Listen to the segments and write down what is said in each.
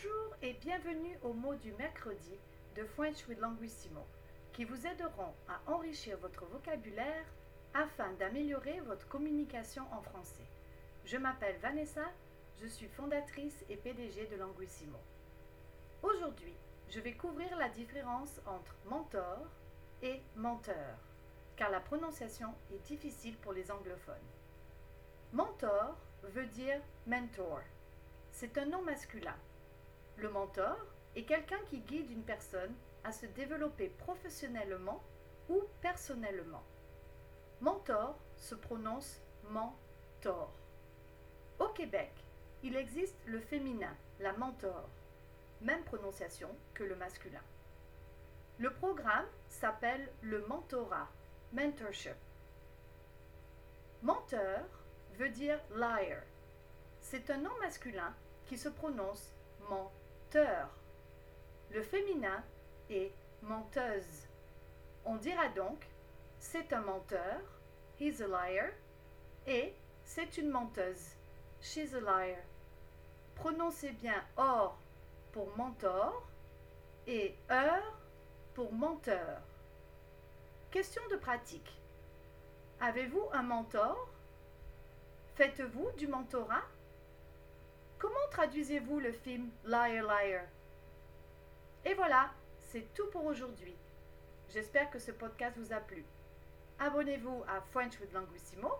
Bonjour et bienvenue au mot du mercredi de French with Languissimo, qui vous aideront à enrichir votre vocabulaire afin d'améliorer votre communication en français. Je m'appelle Vanessa, je suis fondatrice et PDG de Languissimo. Aujourd'hui, je vais couvrir la différence entre mentor et menteur, car la prononciation est difficile pour les anglophones. Mentor veut dire mentor. C'est un nom masculin. Le mentor est quelqu'un qui guide une personne à se développer professionnellement ou personnellement. Mentor se prononce mentor. Au Québec, il existe le féminin, la mentor, même prononciation que le masculin. Le programme s'appelle le mentorat, mentorship. Menteur veut dire liar. C'est un nom masculin qui se prononce Le féminin est menteuse. On dira donc c'est un menteur, he's a liar, et c'est une menteuse, she's a liar. Prononcez bien or pour mentor et heure pour menteur. Question de pratique. Avez-vous un mentor? Faites-vous du mentorat? Traduisez-vous le film Liar Liar Et voilà, c'est tout pour aujourd'hui. J'espère que ce podcast vous a plu. Abonnez-vous à French with Languissimo,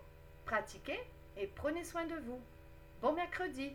pratiquez et prenez soin de vous. Bon mercredi